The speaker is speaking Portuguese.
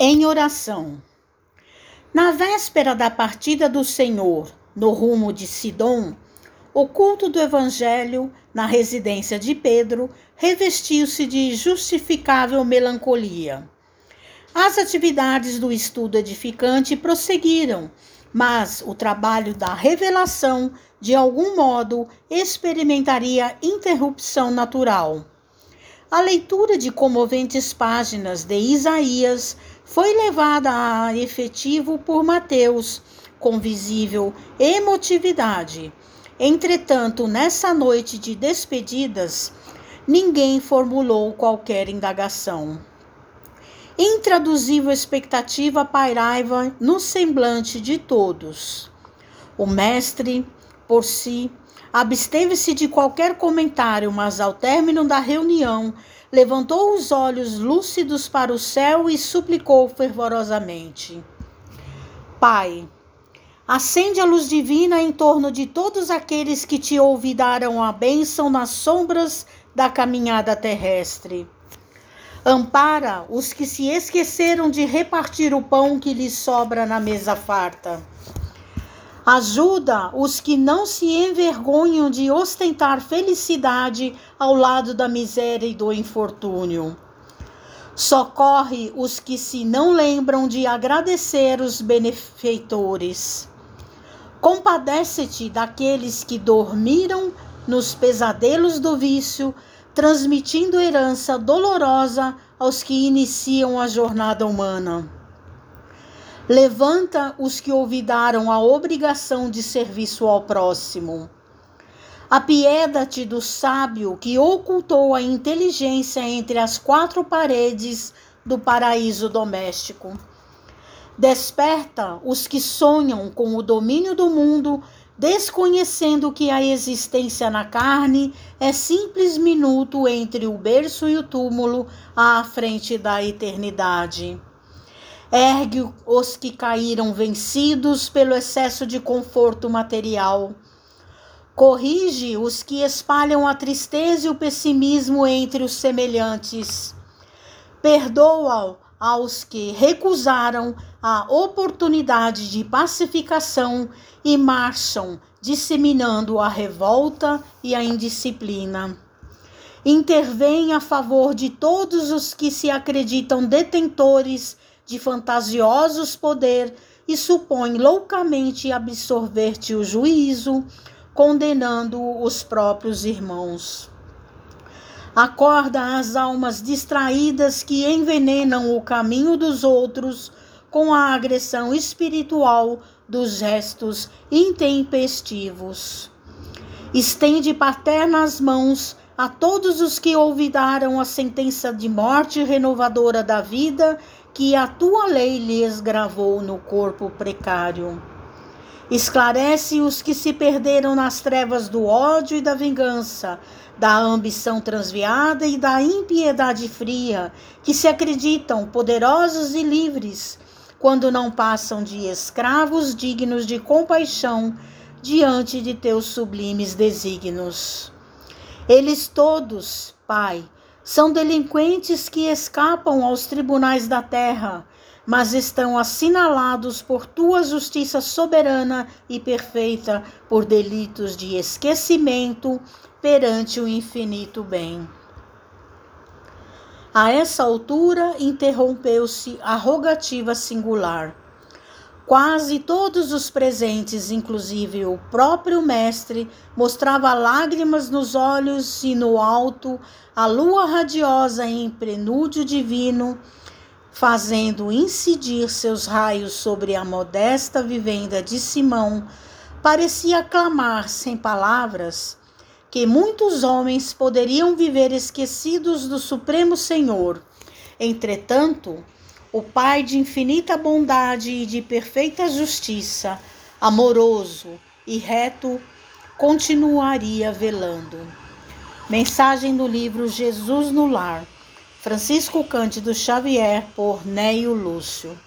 Em oração. Na véspera da partida do Senhor no rumo de Sidom, o culto do Evangelho na residência de Pedro revestiu-se de justificável melancolia. As atividades do estudo edificante prosseguiram, mas o trabalho da revelação, de algum modo, experimentaria interrupção natural. A leitura de comoventes páginas de Isaías foi levada a efetivo por Mateus, com visível emotividade. Entretanto, nessa noite de despedidas, ninguém formulou qualquer indagação. Intraduzível expectativa pairava no semblante de todos. O mestre, por si, absteve-se de qualquer comentário, mas ao término da reunião, levantou os olhos lúcidos para o céu e suplicou fervorosamente: Pai, acende a luz divina em torno de todos aqueles que te ouvidaram a bênção nas sombras da caminhada terrestre. Ampara os que se esqueceram de repartir o pão que lhes sobra na mesa farta. Ajuda os que não se envergonham de ostentar felicidade ao lado da miséria e do infortúnio. Socorre os que se não lembram de agradecer os benefeitores. Compadece-te daqueles que dormiram nos pesadelos do vício, transmitindo herança dolorosa aos que iniciam a jornada humana. Levanta os que olvidaram a obrigação de serviço ao próximo. Apieda-te do sábio que ocultou a inteligência entre as quatro paredes do paraíso doméstico. Desperta os que sonham com o domínio do mundo, desconhecendo que a existência na carne é simples minuto entre o berço e o túmulo à frente da eternidade. Ergue os que caíram vencidos pelo excesso de conforto material. Corrige os que espalham a tristeza e o pessimismo entre os semelhantes. Perdoa aos que recusaram a oportunidade de pacificação e marcham disseminando a revolta e a indisciplina. Intervém a favor de todos os que se acreditam detentores de fantasiosos poder e supõe loucamente absorver-te o juízo, condenando os próprios irmãos. Acorda as almas distraídas que envenenam o caminho dos outros com a agressão espiritual dos gestos intempestivos. Estende paternas mãos a todos os que olvidaram a sentença de morte renovadora da vida que a tua lei lhes gravou no corpo precário. Esclarece os que se perderam nas trevas do ódio e da vingança, da ambição transviada e da impiedade fria, que se acreditam poderosos e livres, quando não passam de escravos dignos de compaixão diante de teus sublimes desígnios. Eles todos, Pai, são delinquentes que escapam aos tribunais da terra, mas estão assinalados por tua justiça soberana e perfeita por delitos de esquecimento perante o infinito bem. A essa altura interrompeu-se a rogativa singular. Quase todos os presentes, inclusive o próprio mestre, mostrava lágrimas nos olhos e no alto a lua radiosa em prenúdio divino, fazendo incidir seus raios sobre a modesta vivenda de Simão, parecia clamar sem palavras que muitos homens poderiam viver esquecidos do Supremo Senhor. Entretanto, o Pai de infinita bondade e de perfeita justiça, amoroso e reto, continuaria velando. Mensagem do livro Jesus no Lar, Francisco Cândido Xavier, por Neio Lúcio.